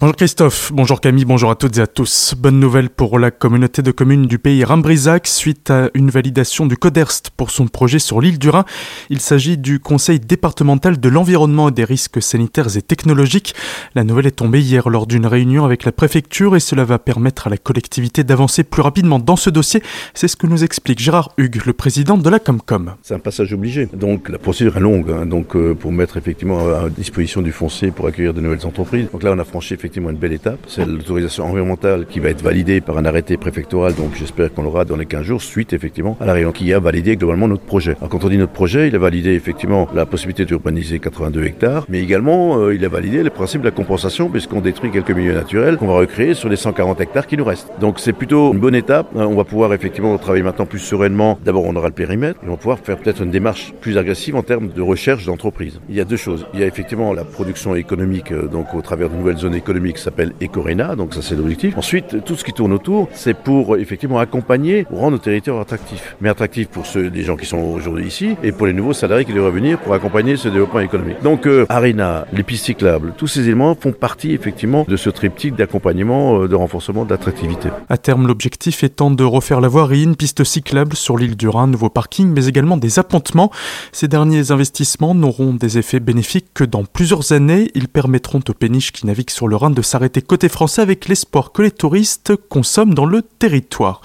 Bonjour Christophe, bonjour Camille, bonjour à toutes et à tous. Bonne nouvelle pour la communauté de communes du pays Rimbrisac suite à une validation du CODERST pour son projet sur l'île du Rhin. Il s'agit du Conseil départemental de l'environnement et des risques sanitaires et technologiques. La nouvelle est tombée hier lors d'une réunion avec la préfecture et cela va permettre à la collectivité d'avancer plus rapidement dans ce dossier. C'est ce que nous explique Gérard Hugues, le président de la Comcom. C'est un passage obligé. Donc la procédure est longue hein. donc, euh, pour mettre effectivement à disposition du foncier pour accueillir de nouvelles entreprises. Donc là on a franchi effectivement une belle étape. C'est l'autorisation environnementale qui va être validée par un arrêté préfectoral, donc j'espère qu'on l'aura dans les 15 jours, suite effectivement à la réunion qui a validé globalement notre projet. Alors quand on dit notre projet, il a validé effectivement la possibilité d'urbaniser 82 hectares, mais également euh, il a validé le principe de la compensation puisqu'on détruit quelques milieux naturels qu'on va recréer sur les 140 hectares qui nous restent. Donc c'est plutôt une bonne étape. Hein. On va pouvoir effectivement travailler maintenant plus sereinement. D'abord on aura le périmètre et on va pouvoir faire peut-être une démarche plus agressive en termes de recherche d'entreprise. Il y a deux choses. Il y a effectivement la production économique, euh, donc au travers de nouvelles zones économiques qui s'appelle Ecorena, donc ça c'est l'objectif. Ensuite, tout ce qui tourne autour, c'est pour effectivement accompagner, rendre nos territoires attractifs. Mais attractifs pour ceux des gens qui sont aujourd'hui ici et pour les nouveaux salariés qui devraient venir pour accompagner ce développement économique. Donc euh, Arena, les pistes cyclables, tous ces éléments font partie effectivement de ce triptyque d'accompagnement, euh, de renforcement de l'attractivité. À terme, l'objectif étant de refaire la voirie, une piste cyclable sur l'île du Rhin, nouveau parking, mais également des appontements. Ces derniers investissements n'auront des effets bénéfiques que dans plusieurs années. Ils permettront aux péniches qui naviguent sur le Rhin de s'arrêter côté français avec l'espoir que les touristes consomment dans le territoire.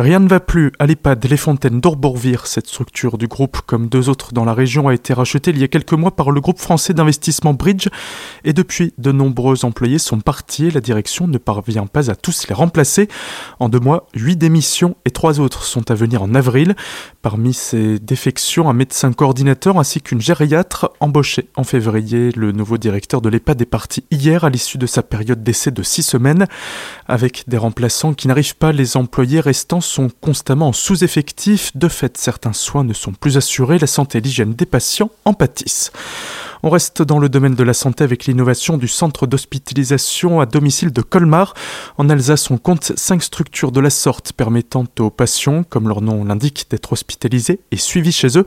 Rien ne va plus à l'EHPAD Les Fontaines d'Orbourvire. Cette structure du groupe, comme deux autres dans la région, a été rachetée il y a quelques mois par le groupe français d'investissement Bridge. Et depuis, de nombreux employés sont partis la direction ne parvient pas à tous les remplacer. En deux mois, huit démissions et trois autres sont à venir en avril. Parmi ces défections, un médecin coordinateur ainsi qu'une gériatre embauchée en février. Le nouveau directeur de l'EHPAD est parti hier à l'issue de sa période d'essai de six semaines. Avec des remplaçants qui n'arrivent pas, les employés restants sont constamment en sous-effectif. De fait, certains soins ne sont plus assurés, la santé et l'hygiène des patients en pâtissent. On reste dans le domaine de la santé avec l'innovation du centre d'hospitalisation à domicile de Colmar. En Alsace, on compte cinq structures de la sorte permettant aux patients, comme leur nom l'indique, d'être hospitalisés et suivis chez eux.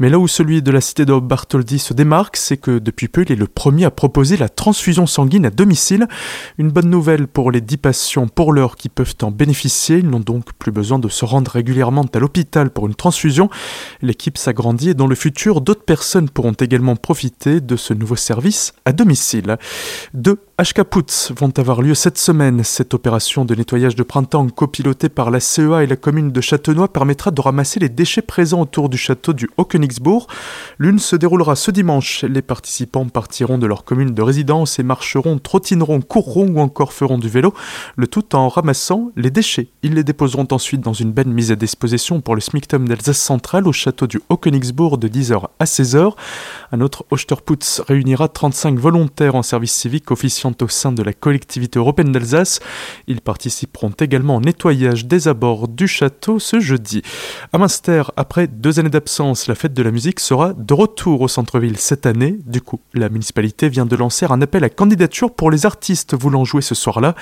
Mais là où celui de la cité de Bartholdi se démarque, c'est que depuis peu, il est le premier à proposer la transfusion sanguine à domicile. Une bonne nouvelle pour les dix patients pour l'heure qui peuvent en bénéficier. Ils n'ont donc plus besoin de se rendre régulièrement à l'hôpital pour une transfusion. L'équipe s'agrandit et dans le futur, d'autres personnes pourront également profiter de ce nouveau service à domicile. Deux HK vont avoir lieu cette semaine. Cette opération de nettoyage de printemps copilotée par la CEA et la commune de Châtenois permettra de ramasser les déchets présents autour du château du Haut-Königsbourg. L'une se déroulera ce dimanche. Les participants partiront de leur commune de résidence et marcheront, trottineront, courront ou encore feront du vélo, le tout en ramassant les déchets. Ils les déposeront ensuite dans une benne mise à disposition pour le SMICTOM d'Alsace centrale au château du Haut-Königsbourg de 10h à 16h. Un autre Osterputz réunira 35 volontaires en service civique officiant au sein de la collectivité européenne d'Alsace. Ils participeront également au nettoyage des abords du château ce jeudi. À Münster, après deux années d'absence, la fête de la musique sera de retour au centre-ville cette année. Du coup, la municipalité vient de lancer un appel à candidature pour les artistes voulant jouer ce soir-là.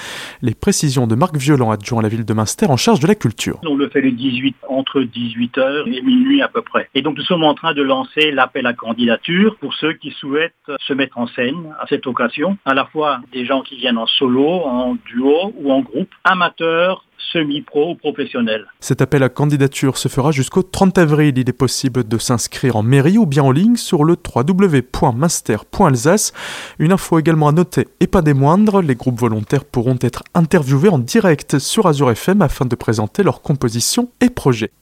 Les précisions de Marc Violent, adjoint à la ville de Münster en charge de la culture. On le fait le 18 entre 18h et minuit à peu près. Et donc nous sommes en train de lancer l'appel à candidature pour ceux qui souhaitent se mettre en scène à cette occasion, à la fois des gens qui viennent en solo, en duo ou en groupe, amateurs, semi-pro ou professionnels. Cet appel à candidature se fera jusqu'au 30 avril. Il est possible de s'inscrire en mairie ou bien en ligne sur le www.master.alsace. Une info également à noter et pas des moindres, les groupes volontaires pourront être interviewés en direct sur Azure FM afin de présenter leurs compositions et projets.